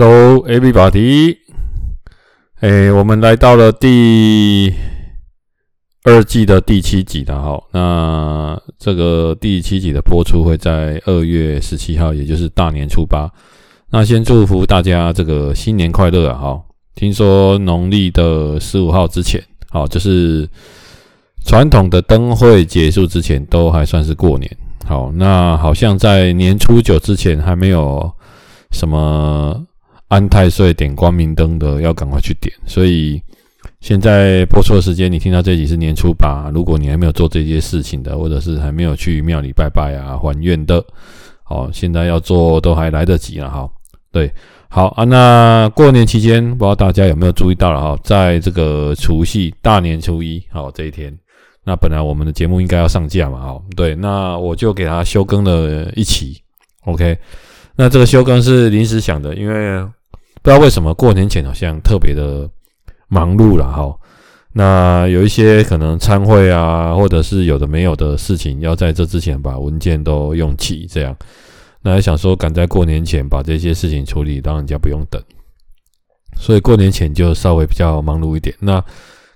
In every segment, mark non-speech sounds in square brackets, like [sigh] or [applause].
Hello, everybody！哎，我们来到了第二季的第七集了哈。那这个第七集的播出会在二月十七号，也就是大年初八。那先祝福大家这个新年快乐啊！哈，听说农历的十五号之前，好，就是传统的灯会结束之前，都还算是过年。好，那好像在年初九之前还没有什么。安太岁点光明灯的要赶快去点，所以现在播出的时间，你听到这集是年初八。如果你还没有做这些事情的，或者是还没有去庙里拜拜啊、还愿的，好，现在要做都还来得及了哈。对，好啊，那过年期间，不知道大家有没有注意到了哈，在这个除夕大年初一，好这一天，那本来我们的节目应该要上架嘛，哈，对，那我就给他休更了一期，OK，那这个休更是临时想的，因为。不知道为什么过年前好像特别的忙碌了哈，那有一些可能参会啊，或者是有的没有的事情，要在这之前把文件都用齐，这样，那还想说赶在过年前把这些事情处理，让人家不用等，所以过年前就稍微比较忙碌一点。那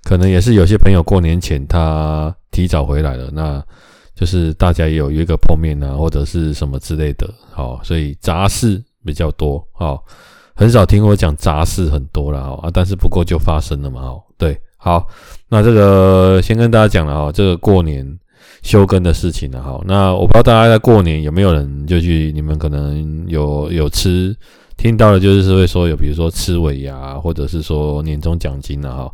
可能也是有些朋友过年前他提早回来了，那就是大家也有一个碰面啊，或者是什么之类的，好，所以杂事比较多，好。很少听我讲杂事很多了啊，但是不过就发生了嘛哦，对，好，那这个先跟大家讲了啊，这个过年休更的事情了哈。那我不知道大家在过年有没有人就去，你们可能有有吃，听到的就是会说有，比如说吃尾牙，或者是说年终奖金了哈。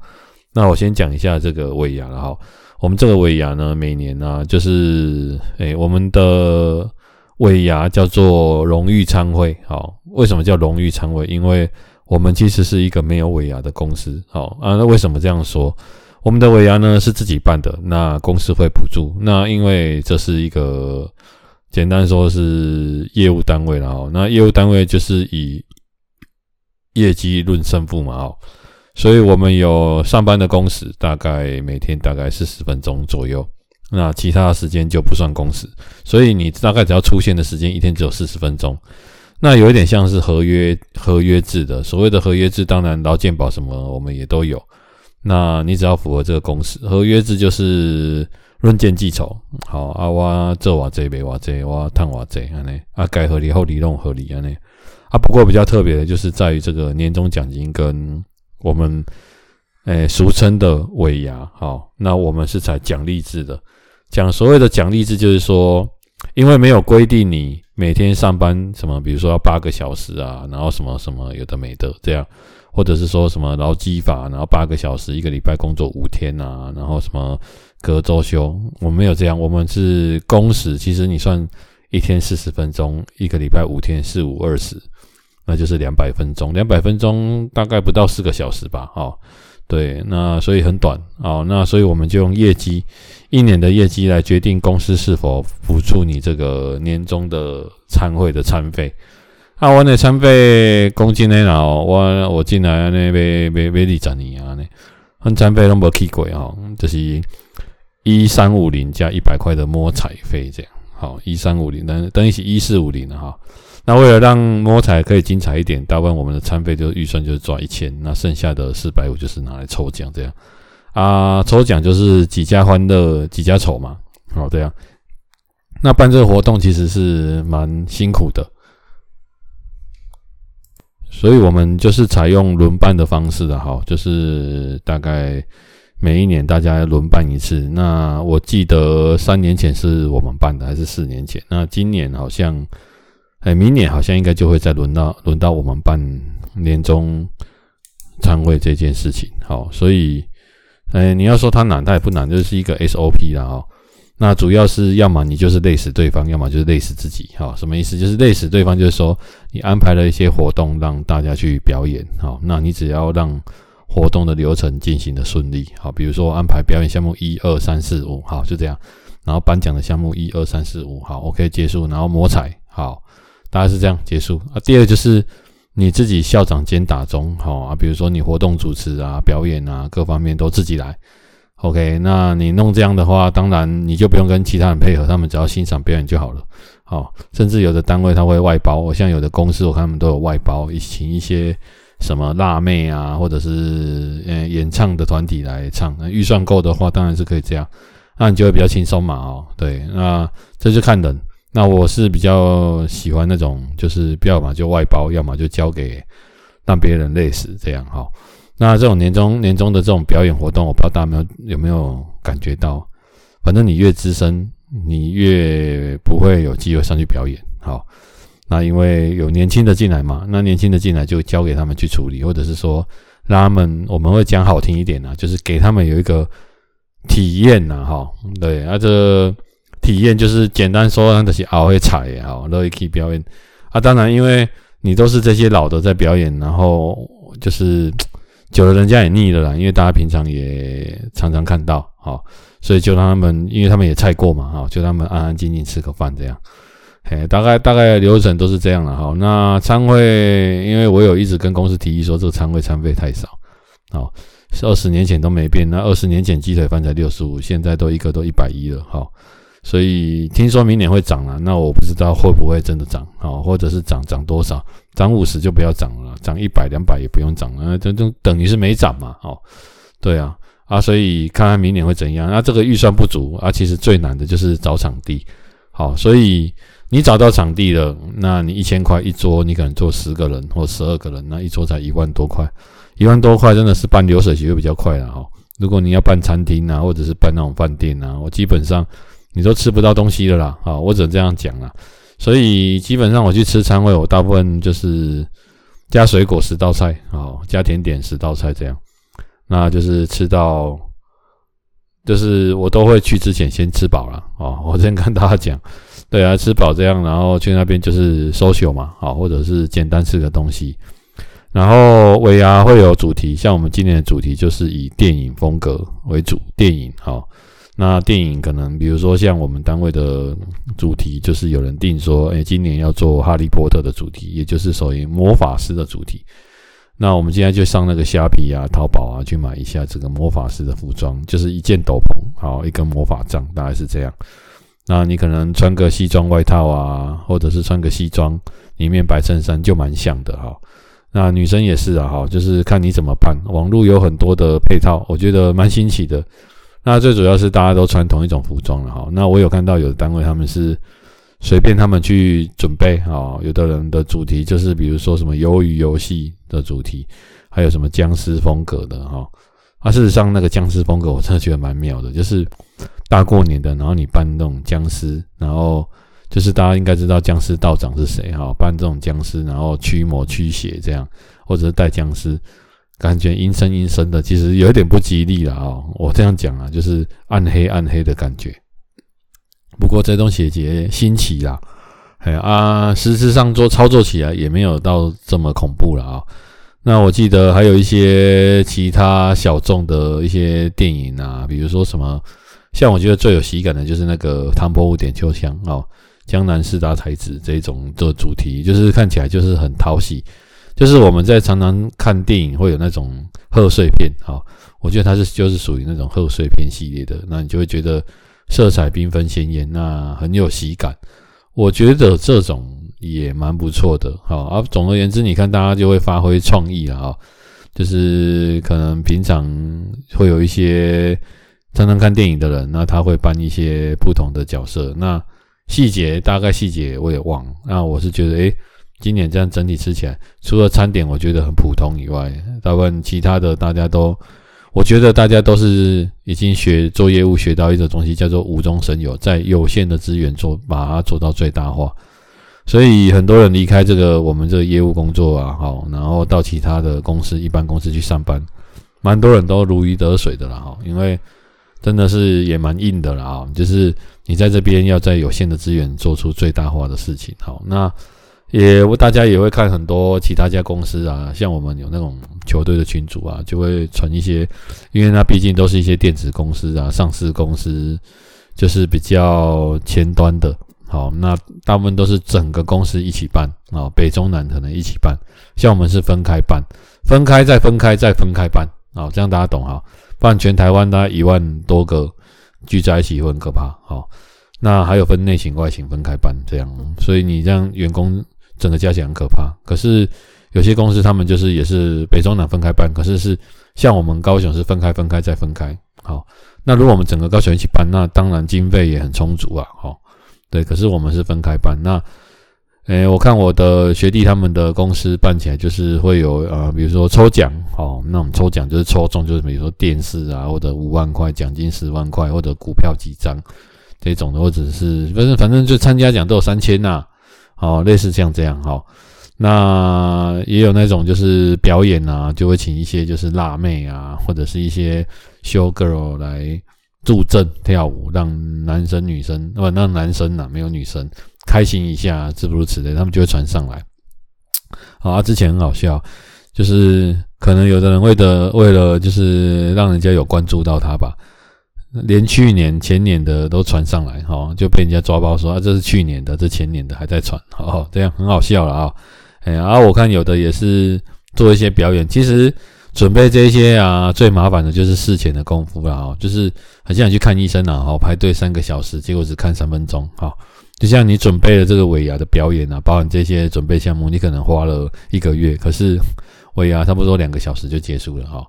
那我先讲一下这个尾牙了哈。我们这个尾牙呢，每年呢就是诶，我们的。尾牙叫做荣誉参会，好，为什么叫荣誉参会？因为我们其实是一个没有尾牙的公司，好啊。那为什么这样说？我们的尾牙呢是自己办的，那公司会补助。那因为这是一个简单说是业务单位了，哦。那业务单位就是以业绩论胜负嘛，哦。所以我们有上班的工时，大概每天大概四十分钟左右。那其他的时间就不算工时，所以你大概只要出现的时间一天只有四十分钟。那有一点像是合约合约制的，所谓的合约制，当然劳健保什么我们也都有。那你只要符合这个工时，合约制就是论件计酬。好啊，我这我这边我这，我探我这，安尼啊，该合理后理弄合理安尼啊。不过比较特别的就是在于这个年终奖金跟我们诶俗称的尾牙，好，那我们是采奖励制的。讲所谓的奖励制，就是说，因为没有规定你每天上班什么，比如说要八个小时啊，然后什么什么有的没的这样，或者是说什么劳基法，然后八个小时一个礼拜工作五天啊，然后什么隔周休，我们没有这样，我们是工时，其实你算一天四十分钟，一个礼拜五天四五二十，那就是两百分钟，两百分钟大概不到四个小时吧，哈。对，那所以很短啊，那所以我们就用业绩一年的业绩来决定公司是否补助你这个年终的餐会的餐费。啊，我的餐费公斤呢？然后我我进来那边买买二十年啊，那餐费都没去过啊，就是一三五零加一百块的摸彩费这样。好，一三五零等等于是一四五零了哈。那为了让摸彩可以精彩一点，大部分我们的餐费就预算就是抓一千，那剩下的四百五就是拿来抽奖这样啊，抽奖就是几家欢乐几家愁嘛，好这样。那办这个活动其实是蛮辛苦的，所以我们就是采用轮办的方式的，好，就是大概每一年大家轮办一次。那我记得三年前是我们办的，还是四年前？那今年好像。哎，明年好像应该就会再轮到轮到我们办年终参会这件事情。好，所以，哎，你要说它难，它也不难，就是一个 SOP 啦。哦，那主要是要么你就是累死对方，要么就是累死自己。好，什么意思？就是累死对方，就是说你安排了一些活动让大家去表演。好，那你只要让活动的流程进行的顺利。好，比如说安排表演项目一二三四五，好，就这样。然后颁奖的项目一二三四五，好，OK 结束。然后摸彩，好。大概是这样结束啊。第二就是你自己校长兼打钟，好啊，比如说你活动主持啊、表演啊，各方面都自己来。OK，那你弄这样的话，当然你就不用跟其他人配合，他们只要欣赏表演就好了。好，甚至有的单位他会外包，我像有的公司我看他们都有外包，请一些什么辣妹啊，或者是呃演唱的团体来唱，那预算够的话当然是可以这样，那你就会比较轻松嘛，哦，对，那这就看人。那我是比较喜欢那种，就是要么就外包，要么就交给让别人累死这样哈。那这种年终年终的这种表演活动，我不知道大家有没有没有感觉到？反正你越资深，你越不会有机会上去表演。好，那因为有年轻的进来嘛，那年轻的进来就交给他们去处理，或者是说让他们，我们会讲好听一点呢，就是给他们有一个体验呐，哈，对，啊这。体验就是简单说，那些熬会踩也好，乐可以表演啊。当然，因为你都是这些老的在表演，然后就是 [tsk] 久了，人家也腻了啦。因为大家平常也常常看到，好，所以就让他们，因为他们也菜过嘛，哈，就让他们安安静静吃个饭这样。嘿，大概大概流程都是这样了，哈。那餐会，因为我有一直跟公司提议说，这个餐会餐费太少，好，是二十年前都没变，那二十年前鸡腿饭才六十五，现在都一个都一百一了，好。所以听说明年会涨了，那我不知道会不会真的涨啊，或者是涨涨多少？涨五十就不要涨了，涨一百两百也不用涨了，那这等于是没涨嘛，哦，对啊，啊，所以看看明年会怎样。那这个预算不足啊，其实最难的就是找场地，好，所以你找到场地了，那你一千块一桌，你可能坐十个人或十二个人，那一桌才一万多块，一万多块真的是办流水席会比较快了哈。如果你要办餐厅啊，或者是办那种饭店啊，我基本上。你都吃不到东西了啦，啊，我只能这样讲啦。所以基本上我去吃餐会，我大部分就是加水果十道菜，啊，加甜点十道菜这样，那就是吃到，就是我都会去之前先吃饱了，啊，我先跟大家讲，对啊，吃饱这样，然后去那边就是 social 嘛，啊，或者是简单吃个东西，然后尾牙会有主题，像我们今年的主题就是以电影风格为主，电影，好。那电影可能，比如说像我们单位的主题，就是有人定说，哎，今年要做哈利波特的主题，也就是属于魔法师的主题。那我们今天就上那个虾皮啊、淘宝啊，去买一下这个魔法师的服装，就是一件斗篷，好，一根魔法杖，大概是这样。那你可能穿个西装外套啊，或者是穿个西装，里面白衬衫，就蛮像的哈。那女生也是啊，哈，就是看你怎么办。网络有很多的配套，我觉得蛮新奇的。那最主要是大家都穿同一种服装了哈。那我有看到有的单位他们是随便他们去准备哈，有的人的主题就是比如说什么鱿鱼游戏的主题，还有什么僵尸风格的哈。啊，事实上那个僵尸风格我真的觉得蛮妙的，就是大过年的，然后你扮那种僵尸，然后就是大家应该知道僵尸道长是谁哈，扮这种僵尸，然后驱魔驱邪这样，或者是带僵尸。感觉阴森阴森的，其实有点不吉利了啊！我这样讲啊，就是暗黑暗黑的感觉。不过这东西也新奇啦，哎啊，实质上做操作起来也没有到这么恐怖了啊。那我记得还有一些其他小众的一些电影啊，比如说什么，像我觉得最有喜感的就是那个《唐伯虎点秋香》哦，江南四大才子这种的主题，就是看起来就是很讨喜。就是我们在常常看电影会有那种贺岁片，哈，我觉得它是就是属于那种贺岁片系列的，那你就会觉得色彩缤纷鲜艳，那很有喜感。我觉得这种也蛮不错的，好啊。总而言之，你看大家就会发挥创意了啊，就是可能平常会有一些常常看电影的人，那他会扮一些不同的角色，那细节大概细节我也忘了，那我是觉得诶。今年这样整体吃起来，除了餐点我觉得很普通以外，大部分其他的大家都，我觉得大家都是已经学做业务学到一种东西，叫做无中生有，在有限的资源做把它做到最大化。所以很多人离开这个我们这个业务工作啊，好，然后到其他的公司一般公司去上班，蛮多人都如鱼得水的了哈，因为真的是也蛮硬的了啊，就是你在这边要在有限的资源做出最大化的事情，好，那。也，大家也会看很多其他家公司啊，像我们有那种球队的群组啊，就会传一些，因为那毕竟都是一些电子公司啊，上市公司，就是比较前端的。好，那大部分都是整个公司一起办啊，北中南可能一起办，像我们是分开办，分开再分开再分开办啊，这样大家懂哈？不然全台湾大概一万多个聚在一起会很可怕。好，那还有分内勤、外勤分开办这样，所以你这样员工整个加起来很可怕。可是有些公司他们就是也是北中南分开办，可是是像我们高雄是分开、分开再分开。好，那如果我们整个高雄一起办，那当然经费也很充足啊。好，对，可是我们是分开办。那，诶，我看我的学弟他们的公司办起来就是会有呃，比如说抽奖，好，那我们抽奖就是抽中就是比如说电视啊，或者五万块奖金十万块，或者股票几张这种的，或者是反正反正就参加奖都有三千呐，好，类似像这样哈。那也有那种就是表演啊，就会请一些就是辣妹啊，或者是一些 show girl 来助阵跳舞，让男生女生不让男生呐、啊、没有女生开心一下，诸如此类，他们就会传上来。好啊，之前很好笑，就是可能有的人为了为了就是让人家有关注到他吧，连去年前年的都传上来，哈，就被人家抓包说啊，这是去年的，这前年的还在传，好，这样很好笑了啊。哎，然后我看有的也是做一些表演，其实准备这些啊，最麻烦的就是事前的功夫了啊，就是很像去看医生啊，好排队三个小时，结果只看三分钟，好，就像你准备了这个尾牙的表演啊，包含这些准备项目，你可能花了一个月，可是尾牙差不多两个小时就结束了哈，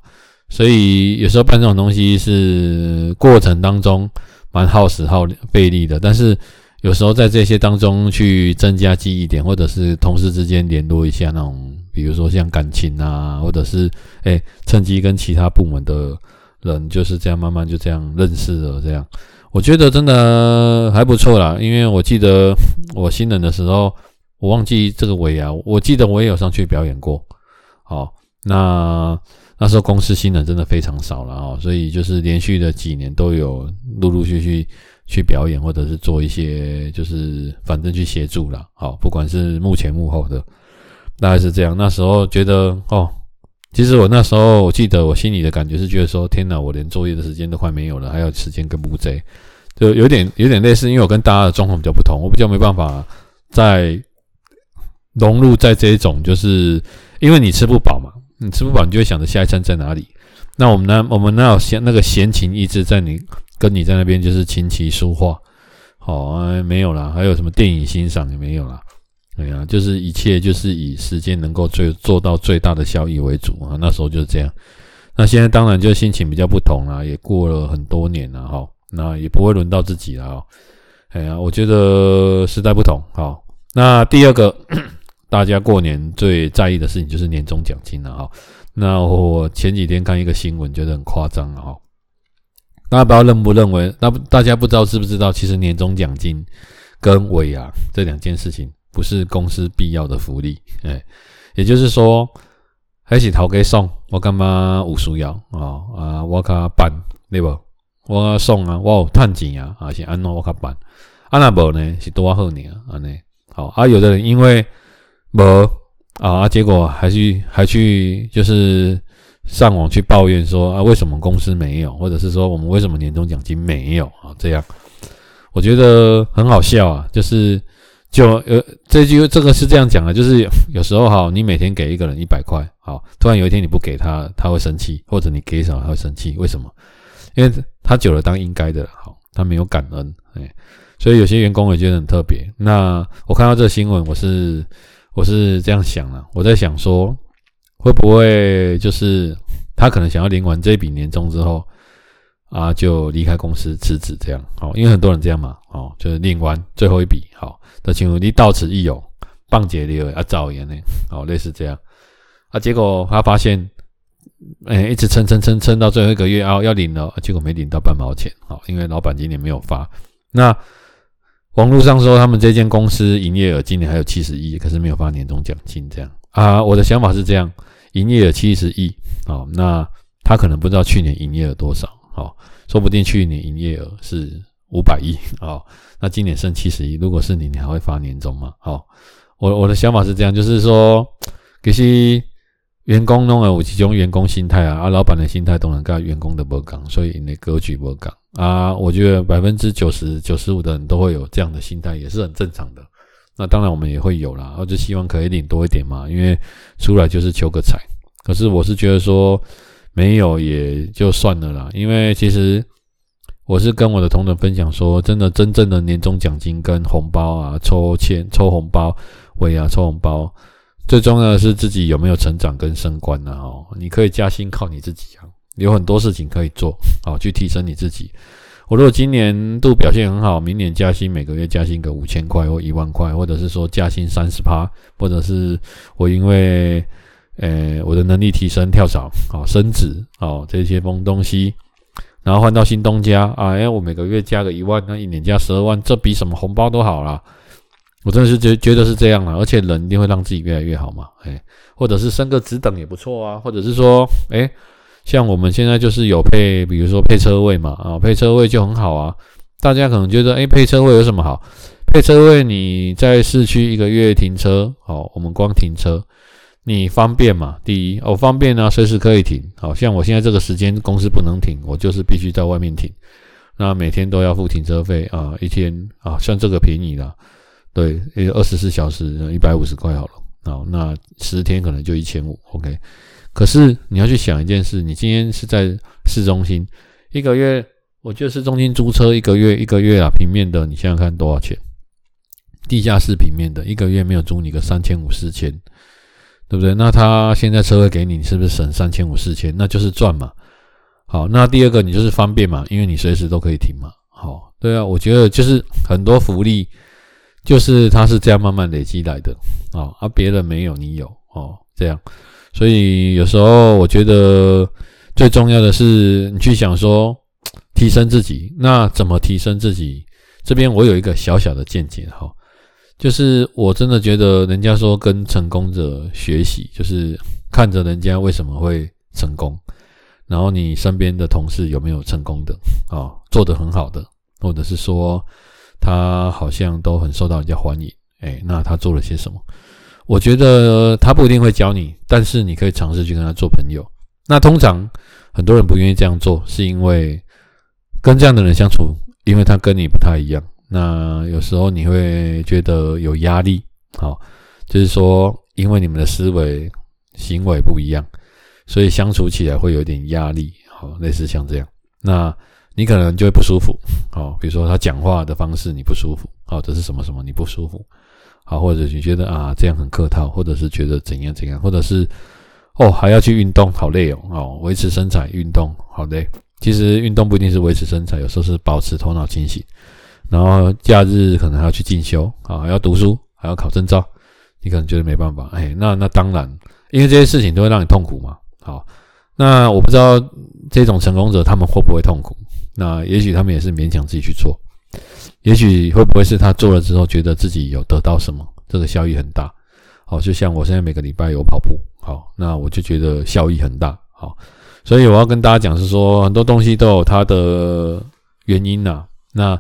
所以有时候办这种东西是过程当中蛮耗时耗费力的，但是。有时候在这些当中去增加记忆点，或者是同事之间联络一下那种，比如说像感情啊，或者是哎趁机跟其他部门的人就是这样慢慢就这样认识了，这样我觉得真的还不错啦。因为我记得我新人的时候，我忘记这个尾牙，我记得我也有上去表演过。好，那那时候公司新人真的非常少了哦，所以就是连续的几年都有陆陆续续。去表演，或者是做一些，就是反正去协助啦。好，不管是幕前幕后的，大概是这样。那时候觉得哦，其实我那时候我记得我心里的感觉是觉得说，天哪，我连作业的时间都快没有了，还有时间跟乌贼，就有点有点类似，因为我跟大家的状况比较不同，我比较没办法再融入在这一种，就是因为你吃不饱嘛，你吃不饱，你就会想着下一餐在哪里。那我们呢，我们那有闲那个闲情逸致在你？跟你在那边就是琴棋书画，好啊，没有啦，还有什么电影欣赏也没有啦，哎呀，就是一切就是以时间能够最做到最大的效益为主啊。那时候就是这样，那现在当然就心情比较不同啦，也过了很多年了哈，那也不会轮到自己了啊。哎呀，我觉得时代不同，好，那第二个大家过年最在意的事情就是年终奖金了哈。那我前几天看一个新闻，觉得很夸张啊。大家不知道认不认为？那大家不知道知不知道？其实年终奖金跟尾牙这两件事情不是公司必要的福利，哎，也就是说，还是头给送，我干嘛有需要啊啊，我卡办对不？我送啊，我有赚钱啊，啊是安怎我卡办？啊那无呢？是多好呢？啊呢好啊，有的人因为无啊，结果还去还去就是。上网去抱怨说啊，为什么公司没有，或者是说我们为什么年终奖金没有啊？这样我觉得很好笑啊。就是就呃这句这个是这样讲的，就是有时候哈，你每天给一个人一百块，好，突然有一天你不给他，他会生气，或者你给少他会生气，为什么？因为他久了当应该的，好，他没有感恩，哎，所以有些员工也觉得很特别。那我看到这个新闻，我是我是这样想的，我在想说。会不会就是他可能想要领完这笔年终之后啊，就离开公司辞职这样？好，因为很多人这样嘛，哦，就是领完最后一笔，好，的请问你到此一游，棒解了啊，造言呢？好，类似这样啊，结果他发现，哎，一直撑撑撑撑到最后一个月啊，要领了，结果没领到半毛钱，好，因为老板今年没有发。那网络上说他们这间公司营业额今年还有七十亿，可是没有发年终奖金，这样啊，我的想法是这样。营业额七十亿，好，那他可能不知道去年营业额多少，好，说不定去年营业额是五百亿，好，那今年剩七十亿，如果是你，你还会发年终吗？好，我我的想法是这样，就是说，其实员工弄有其中员工心态啊，啊，老板的心态都能跟员工的不讲，所以你的格局不讲啊，我觉得百分之九十九十五的人都会有这样的心态，也是很正常的。那当然我们也会有啦，我就希望可以领多一点嘛，因为出来就是求个财。可是我是觉得说没有也就算了啦，因为其实我是跟我的同仁分享说，真的真正的年终奖金跟红包啊，抽签抽红包，尾啊抽红包，最重要的是自己有没有成长跟升官啊。哦，你可以加薪靠你自己啊，有很多事情可以做，好去提升你自己。我如果今年度表现很好，明年加薪每个月加薪个五千块或一万块，或者是说加薪三十趴，或者是我因为呃我的能力提升跳槽，好升职，好这些风东西，然后换到新东家啊，哎我每个月加个一万，那一年加十二万，这比什么红包都好啦。我真的是觉觉得是这样了，而且人一定会让自己越来越好嘛，哎，或者是升个职等也不错啊，或者是说哎。像我们现在就是有配，比如说配车位嘛，啊，配车位就很好啊。大家可能觉得，诶，配车位有什么好？配车位你在市区一个月停车，好，我们光停车，你方便嘛？第一，哦，方便啊，随时可以停。好像我现在这个时间公司不能停，我就是必须在外面停。那每天都要付停车费啊，一天啊，算这个便宜了，对，二十四小时一百五十块好了，好，那十天可能就一千五，OK。可是你要去想一件事，你今天是在市中心，一个月，我觉得市中心租车一个月一个月啊，平面的，你想想看多少钱？地下室平面的，一个月没有租你个三千五四千，对不对？那他现在车位给你，你是不是省三千五四千？那就是赚嘛。好，那第二个你就是方便嘛，因为你随时都可以停嘛。好，对啊，我觉得就是很多福利，就是它是这样慢慢累积来的啊，而别人没有，你有哦，这样。所以有时候我觉得最重要的是你去想说提升自己，那怎么提升自己？这边我有一个小小的见解哈，就是我真的觉得人家说跟成功者学习，就是看着人家为什么会成功，然后你身边的同事有没有成功的啊，做得很好的，或者是说他好像都很受到人家欢迎，诶，那他做了些什么？我觉得他不一定会教你，但是你可以尝试去跟他做朋友。那通常很多人不愿意这样做，是因为跟这样的人相处，因为他跟你不太一样。那有时候你会觉得有压力，好，就是说因为你们的思维行为不一样，所以相处起来会有点压力，好，类似像这样，那你可能就会不舒服，好，比如说他讲话的方式你不舒服，好，这是什么什么你不舒服。好，或者你觉得啊这样很客套，或者是觉得怎样怎样，或者是哦还要去运动，好累哦哦，维持身材运动好累。其实运动不一定是维持身材，有时候是保持头脑清醒。然后假日可能还要去进修啊，还要读书，还要考证照。你可能觉得没办法，哎，那那当然，因为这些事情都会让你痛苦嘛。好，那我不知道这种成功者他们会不会痛苦？那也许他们也是勉强自己去做。也许会不会是他做了之后觉得自己有得到什么，这个效益很大，好，就像我现在每个礼拜有跑步，好，那我就觉得效益很大，好，所以我要跟大家讲是说，很多东西都有它的原因呐。那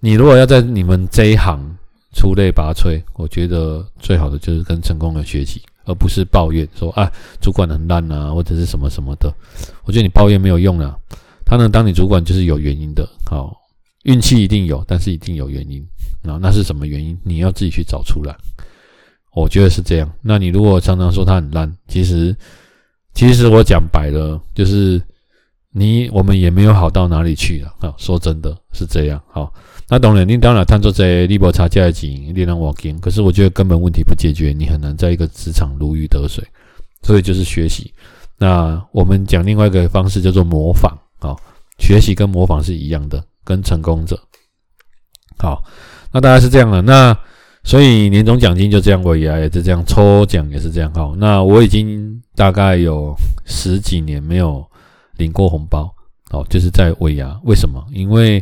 你如果要在你们这一行出类拔萃，我觉得最好的就是跟成功人学习，而不是抱怨说啊主管很烂啊，或者是什么什么的。我觉得你抱怨没有用啊，他能当你主管就是有原因的，好。运气一定有，但是一定有原因啊！那是什么原因？你要自己去找出来。我觉得是这样。那你如果常常说他很烂，其实，其实我讲白了，就是你我们也没有好到哪里去了啊！说真的是这样。好，那当然，你当然探索在利伯差价的经营，力量我经，可是我觉得根本问题不解决，你很难在一个职场如鱼得水。所以就是学习。那我们讲另外一个方式叫做模仿好，学习跟模仿是一样的。跟成功者，好，那大概是这样了。那所以年终奖金就这样，尾牙也是这样，抽奖也是这样。好，那我已经大概有十几年没有领过红包，哦，就是在尾牙。为什么？因为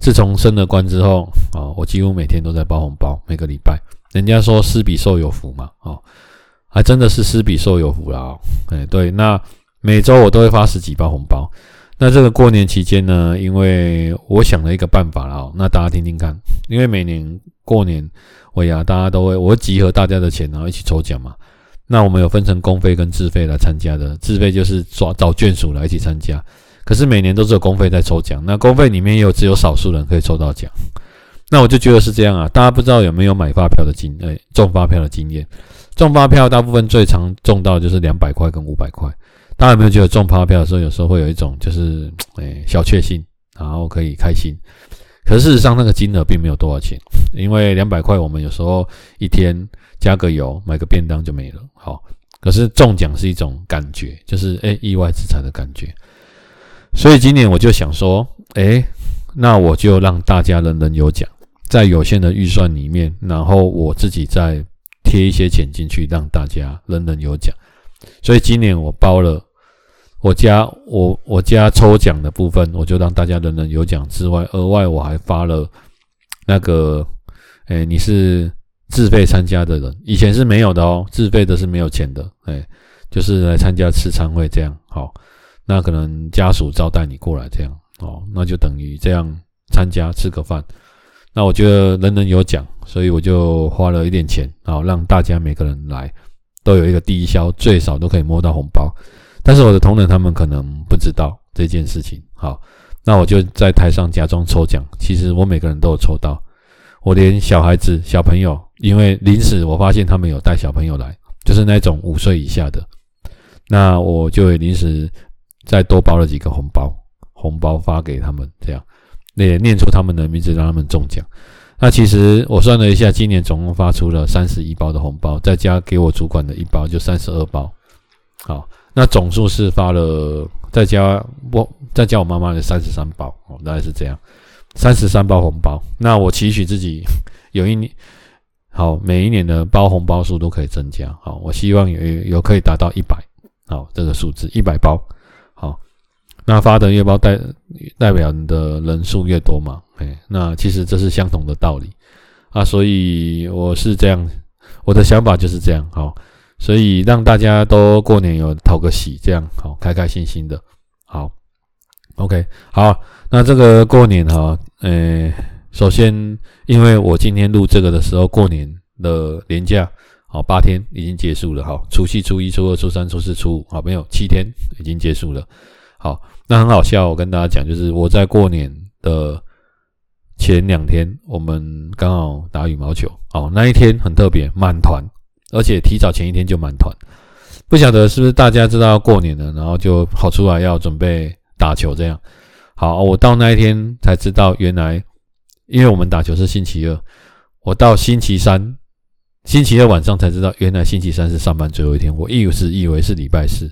自从升了官之后，哦，我几乎每天都在包红包，每个礼拜。人家说施比受有福嘛，哦，还真的是施比受有福啦。哦，哎，对，那每周我都会发十几包红包。那这个过年期间呢，因为我想了一个办法了，那大家听听看。因为每年过年尾牙，大家都会我会集合大家的钱，然后一起抽奖嘛。那我们有分成公费跟自费来参加的，自费就是抓找眷属来一起参加。可是每年都是有公费在抽奖，那公费里面也有只有少数人可以抽到奖。那我就觉得是这样啊，大家不知道有没有买发票的经诶中发票的经验？中发票大部分最常中到就是两百块跟五百块。大家有没有觉得中发票的时候，有时候会有一种就是诶、[tsk] 小确幸然后可以开心。可事实上，那个金额并没有多少钱，[laughs] 因为两百块，我们有时候一天加个油，买个便当就没了。好，可是中奖是一种感觉，就是诶意外之财的感觉。所以今年我就想说，诶那我就让大家人人有奖，在有限的预算里面，然后我自己再贴一些钱进去，让大家人人有奖。所以今年我包了我家我我家抽奖的部分，我就让大家人人有奖之外，额外我还发了那个，诶你是自费参加的人，以前是没有的哦，自费的是没有钱的，诶就是来参加吃餐会这样，好，那可能家属招待你过来这样。哦，那就等于这样参加吃个饭，那我觉得人人有奖，所以我就花了一点钱，好让大家每个人来都有一个低消，最少都可以摸到红包。但是我的同仁他们可能不知道这件事情，好，那我就在台上假装抽奖，其实我每个人都有抽到，我连小孩子小朋友，因为临时我发现他们有带小朋友来，就是那种五岁以下的，那我就临时再多包了几个红包。红包发给他们，这样也念出他们的名字，让他们中奖。那其实我算了一下，今年总共发出了三十一包的红包，再加给我主管的一包，就三十二包。好，那总数是发了，再加我再加我妈妈的三十三包，哦，大概是这样，三十三包红包。那我期许自己 [laughs] 有一年，好，每一年的包红包数都可以增加。好，我希望有有可以达到一百，好，这个数字一百包。好那发的越包代代表你的人数越多嘛？哎，那其实这是相同的道理啊，所以我是这样，我的想法就是这样，好，所以让大家都过年有讨个喜，这样好，开开心心的，好，OK，好，那这个过年哈，呃，首先因为我今天录这个的时候，过年的年假好八天已经结束了，好，除夕、初一、初二、初三、初四、初五，好，没有七天已经结束了，好。那很好笑，我跟大家讲，就是我在过年的前两天，我们刚好打羽毛球，哦，那一天很特别，满团，而且提早前一天就满团。不晓得是不是大家知道过年了，然后就跑出来要准备打球这样。好，我到那一天才知道，原来因为我们打球是星期二，我到星期三，星期二晚上才知道，原来星期三是上班最后一天。我一直以为是礼拜四，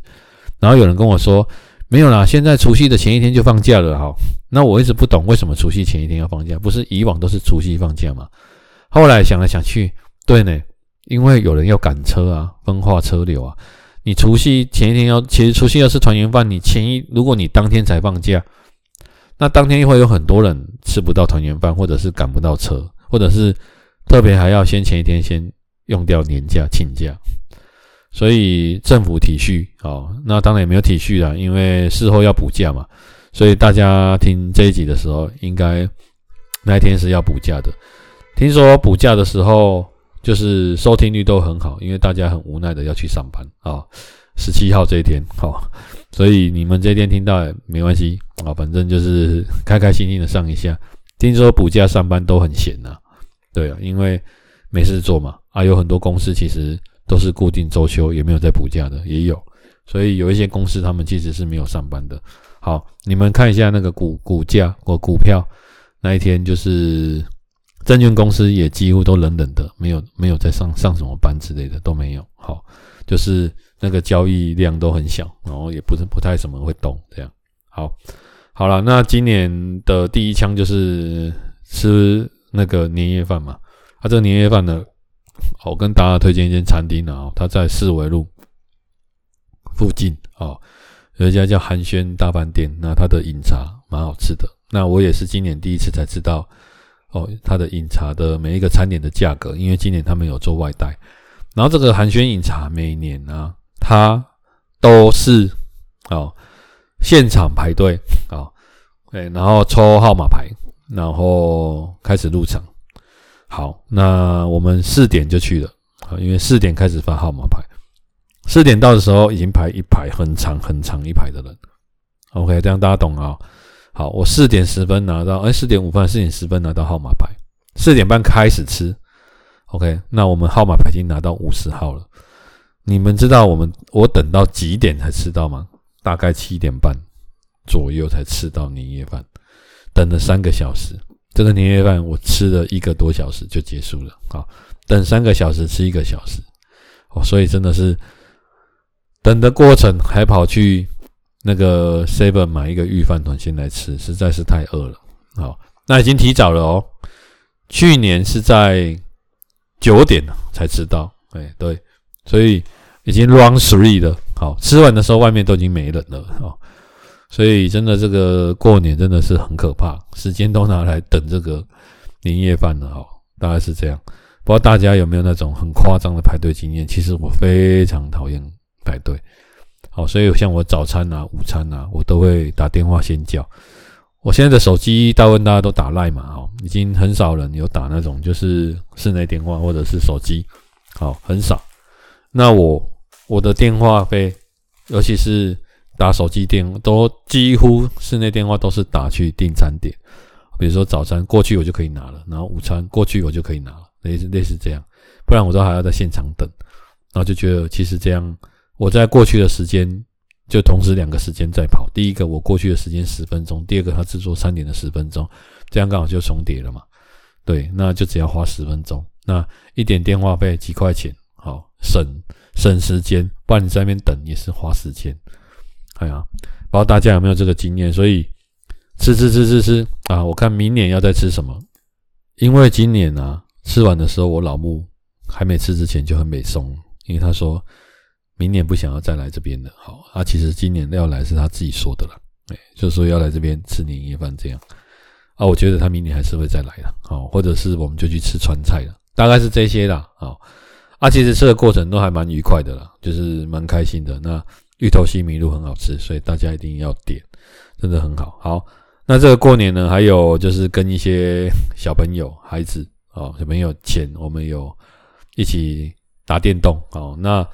然后有人跟我说。没有啦，现在除夕的前一天就放假了哈。那我一直不懂为什么除夕前一天要放假，不是以往都是除夕放假吗？后来想来想去，对呢，因为有人要赶车啊，分化车流啊。你除夕前一天要，其实除夕要是团圆饭，你前一如果你当天才放假，那当天会有很多人吃不到团圆饭，或者是赶不到车，或者是特别还要先前一天先用掉年假请假。所以政府体恤哦，那当然也没有体恤啦，因为事后要补假嘛。所以大家听这一集的时候，应该那一天是要补假的。听说补假的时候，就是收听率都很好，因为大家很无奈的要去上班啊。十七号这一天，好，所以你们这一天听到也没关系啊，反正就是开开心心的上一下。听说补假上班都很闲呐，对啊，因为没事做嘛。啊，有很多公司其实。都是固定周休，也没有在补假的，也有，所以有一些公司他们其实是没有上班的。好，你们看一下那个股股价或股票，那一天就是证券公司也几乎都冷冷的，没有没有在上上什么班之类的都没有。好，就是那个交易量都很小，然后也不是不太什么会动这样。好，好了，那今年的第一枪就是吃那个年夜饭嘛。啊，这个年夜饭呢？我跟大家推荐一间餐厅啊，它在四维路附近啊，有一家叫寒暄大饭店。那它的饮茶蛮好吃的。那我也是今年第一次才知道哦，它的饮茶的每一个餐点的价格，因为今年他们有做外带。然后这个寒暄饮茶每年啊，它都是哦现场排队啊，对，然后抽号码牌，然后开始入场。好，那我们四点就去了啊，因为四点开始发号码牌，四点到的时候已经排一排很长很长一排的人。OK，这样大家懂啊？好，我四点十分拿到，哎，四点五分，四点十分拿到号码牌，四点半开始吃。OK，那我们号码牌已经拿到五十号了。你们知道我们我等到几点才吃到吗？大概七点半左右才吃到年夜饭。等了三个小时，这个年夜饭我吃了一个多小时就结束了。好，等三个小时吃一个小时，哦，所以真的是等的过程还跑去那个 Seven 买一个御饭团先来吃，实在是太饿了。好，那已经提早了哦，去年是在九点才吃到，哎，对，所以已经 run three 了。好，吃完的时候外面都已经没人了。好。所以真的，这个过年真的是很可怕，时间都拿来等这个年夜饭了哈，大概是这样。不知道大家有没有那种很夸张的排队经验？其实我非常讨厌排队。好，所以像我早餐啊、午餐啊，我都会打电话先叫。我现在的手机大部分大家都打 LINE 嘛，哈，已经很少人有打那种就是室内电话或者是手机，好，很少。那我我的电话费，尤其是。打手机电都几乎室内电话都是打去订餐点，比如说早餐过去我就可以拿了，然后午餐过去我就可以拿了，类似类似这样，不然我都还要在现场等，然后就觉得其实这样我在过去的时间就同时两个时间在跑，第一个我过去的时间十分钟，第二个他制作餐点的十分钟，这样刚好就重叠了嘛，对，那就只要花十分钟，那一点电话费几块钱，好省省时间，不然你在那边等也是花时间。哎呀，不知道大家有没有这个经验？所以吃吃吃吃吃啊！我看明年要再吃什么，因为今年啊，吃完的时候我老木还没吃之前就很美松，因为他说明年不想要再来这边了。好啊，其实今年要来是他自己说的了，哎，就说要来这边吃年夜饭这样啊。我觉得他明年还是会再来的，好，或者是我们就去吃川菜了，大概是这些啦。好啊，其实吃的过程都还蛮愉快的啦，就是蛮开心的。那。芋头西米露很好吃，所以大家一定要点，真的很好。好，那这个过年呢，还有就是跟一些小朋友、孩子哦，小朋友前我们有一起打电动哦。那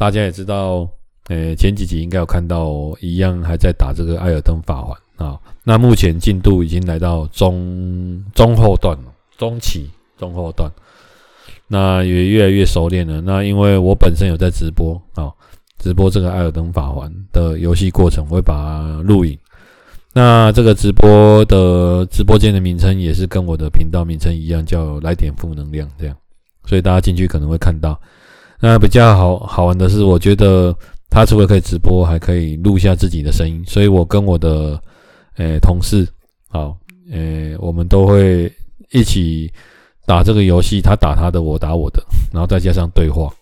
大家也知道，呃，前几集应该有看到，一样还在打这个《艾尔登法环》啊。那目前进度已经来到中中后段了，中期中后段，那也越来越熟练了。那因为我本身有在直播啊。直播这个《艾尔登法环》的游戏过程，我会把它录影。那这个直播的直播间的名称也是跟我的频道名称一样，叫“来点负能量”这样。所以大家进去可能会看到。那比较好好玩的是，我觉得它除了可以直播，还可以录下自己的声音。所以我跟我的诶、同事，好诶、我们都会一起打这个游戏，他打他的，我打我的，[laughs] 然后再加上对话。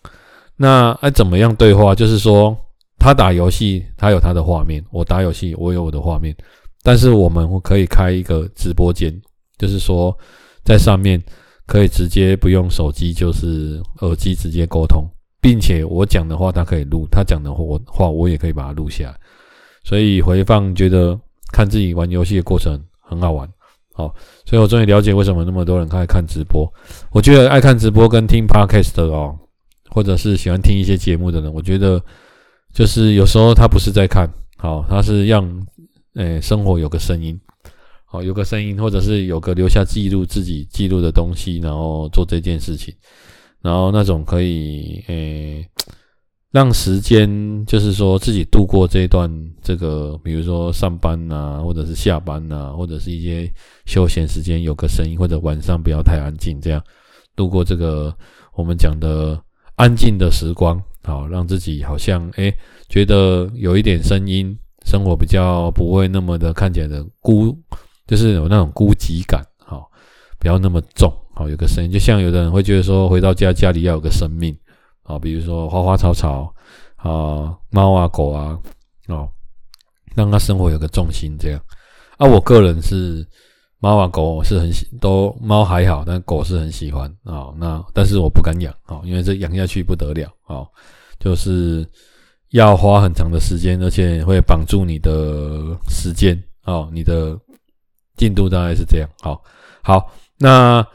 那哎，怎么样对话？就是说，他打游戏，他有他的画面；我打游戏，我有我的画面。但是我们可以开一个直播间，就是说，在上面可以直接不用手机，就是耳机直接沟通，并且我讲的话他可以录，他讲的话我也可以把它录下来。所以回放觉得看自己玩游戏的过程很好玩。好，所以我终于了解为什么那么多人爱看直播。我觉得爱看直播跟听 Podcast 的哦。或者是喜欢听一些节目的人，我觉得就是有时候他不是在看，好，他是让诶、生活有个声音，好，有个声音，或者是有个留下记录自己记录的东西，然后做这件事情，然后那种可以诶、让时间，就是说自己度过这一段这个，比如说上班呐，或者是下班呐，或者是一些休闲时间有个声音，或者晚上不要太安静，这样度过这个我们讲的。安静的时光，好，让自己好像诶觉得有一点声音，生活比较不会那么的看起来的孤，就是有那种孤寂感，好，不要那么重，好，有个声音，就像有的人会觉得说，回到家家里要有个生命，好，比如说花花草草啊，猫啊狗啊，哦，让他生活有个重心，这样，啊，我个人是。猫啊狗是很喜，都猫还好，但狗是很喜欢啊、哦。那但是我不敢养啊、哦，因为这养下去不得了啊、哦，就是要花很长的时间，而且会绑住你的时间、哦，你的进度大概是这样。好，好，那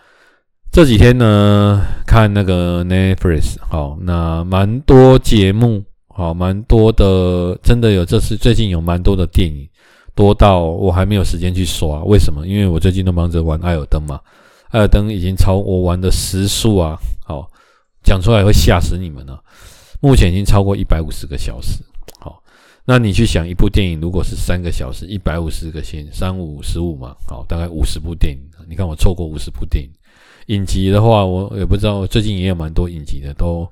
这几天呢，看那个 Netflix，好，那蛮多节目，好，蛮多的，真的有，这是最近有蛮多的电影。多到我还没有时间去刷，为什么？因为我最近都忙着玩艾尔登嘛，艾尔登已经超我玩的时数啊，好，讲出来会吓死你们了。目前已经超过一百五十个小时，那你去想一部电影，如果是三个小时，一百五十个线，三五十五嘛，好，大概五十部电影。你看我错过五十部电影。影集的话，我也不知道，最近也有蛮多影集的，都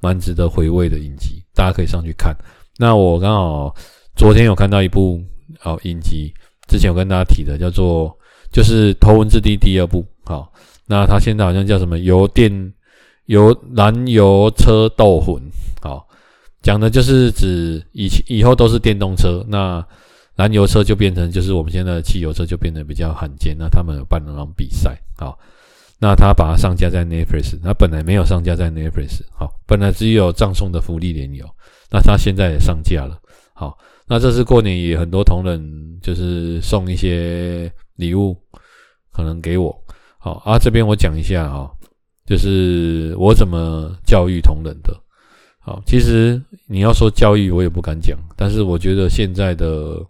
蛮值得回味的影集，大家可以上去看。那我刚好昨天有看到一部哦影集，之前有跟大家提的，叫做就是《头文字 D》第二部，好，那它现在好像叫什么油电油燃油车斗魂，好，讲的就是指以以后都是电动车，那燃油车就变成就是我们现在的汽油车就变得比较罕见，那他们有办那种比赛，好。那他把它上架在 Netflix，他本来没有上架在 Netflix，好，本来只有葬送的芙莉莲油，那他现在也上架了，好，那这次过年也很多同仁就是送一些礼物，可能给我，好啊，这边我讲一下哈，就是我怎么教育同仁的，好，其实你要说教育我也不敢讲，但是我觉得现在的。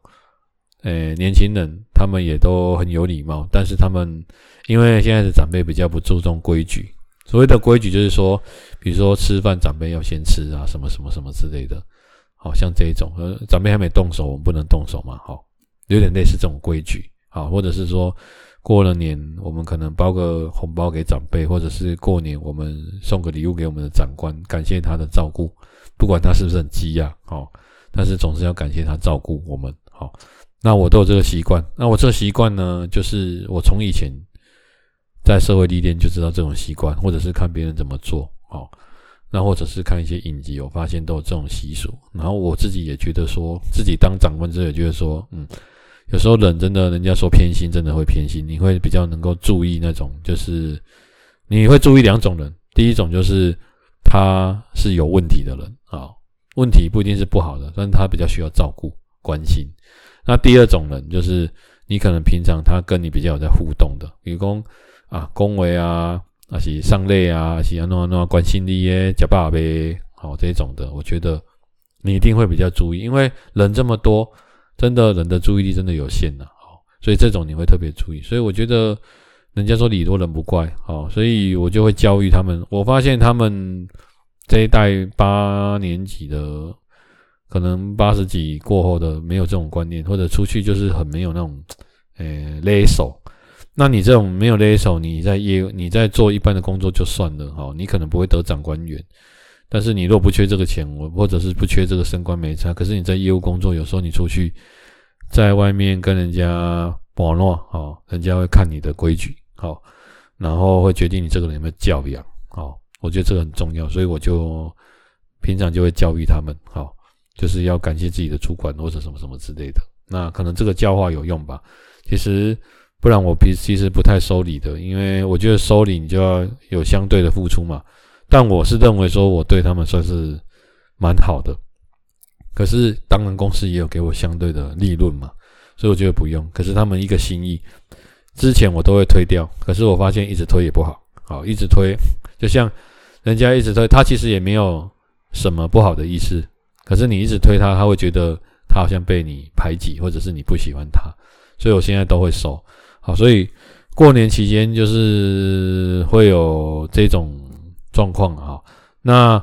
诶，年轻人他们也都很有礼貌，但是他们因为现在的长辈比较不注重规矩，所谓的规矩就是说，比如说吃饭长辈要先吃啊，什么什么什么之类的，好像这一种，呃，长辈还没动手，我们不能动手嘛，好，有点类似这种规矩，好，或者是说过了年，我们可能包个红包给长辈，或者是过年我们送个礼物给我们的长官，感谢他的照顾，不管他是不是很急呀，哦，但是总是要感谢他照顾我们，好。那我都有这个习惯。那我这个习惯呢，就是我从以前在社会历练就知道这种习惯，或者是看别人怎么做，哦，那或者是看一些影集，我发现都有这种习俗。然后我自己也觉得说，自己当长官之后也觉得说，嗯，有时候人真的，人家说偏心，真的会偏心。你会比较能够注意那种，就是你会注意两种人。第一种就是他是有问题的人啊，问题不一定是不好的，但是他比较需要照顾、关心。那第二种人就是你可能平常他跟你比较有在互动的，比如说啊恭维啊，还是上类啊，还是啊那那关心你耶，叫爸呗，好这种的，我觉得你一定会比较注意，因为人这么多，真的人的注意力真的有限呐，好，所以这种你会特别注意。所以我觉得人家说礼多人不怪，好，所以我就会教育他们。我发现他们这一代八年级的。可能八十几过后的没有这种观念，或者出去就是很没有那种，诶勒手。那你这种没有勒手，你在业你在做一般的工作就算了哈，你可能不会得长官员。但是你若不缺这个钱，我或者是不缺这个升官没差。可是你在业务工作，有时候你出去在外面跟人家网络，哦，人家会看你的规矩，好，然后会决定你这个人有没有教养，好，我觉得这个很重要，所以我就平常就会教育他们，好。就是要感谢自己的主管或者什么什么之类的，那可能这个教化有用吧。其实不然我平其实不太收礼的，因为我觉得收礼你就要有相对的付出嘛。但我是认为说我对他们算是蛮好的，可是当然公司也有给我相对的利润嘛，所以我觉得不用。可是他们一个心意，之前我都会推掉，可是我发现一直推也不好，好一直推，就像人家一直推，他其实也没有什么不好的意思。可是你一直推他，他会觉得他好像被你排挤，或者是你不喜欢他，所以我现在都会收。好，所以过年期间就是会有这种状况哈。那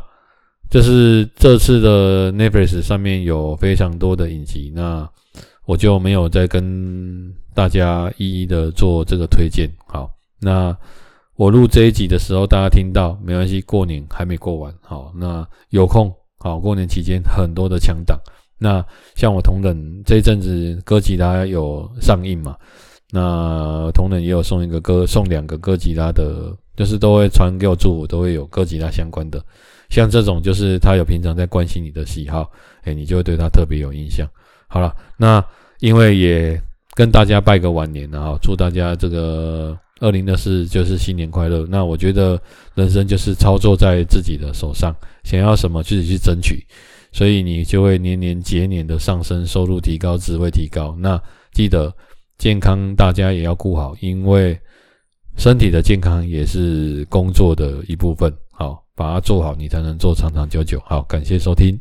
就是这次的 Netflix 上面有非常多的影集，那我就没有再跟大家一一的做这个推荐。好，那我录这一集的时候，大家听到没关系，过年还没过完。好，那有空。好，过年期间很多的强档，那像我同仁这一阵子哥吉拉有上映嘛，那同仁也有送一个哥送两个哥吉拉的，就是都会传给我祝福，都会有哥吉拉相关的，像这种就是他有平常在关心你的喜好，哎，你就会对他特别有印象。好了，那因为也跟大家拜个晚年，了哈祝大家这个。二零二四就是新年快乐。那我觉得人生就是操作在自己的手上，想要什么自己去争取，所以你就会年年节年的上升，收入提高，职位提高。那记得健康，大家也要顾好，因为身体的健康也是工作的一部分。好，把它做好，你才能做长长久久。好，感谢收听。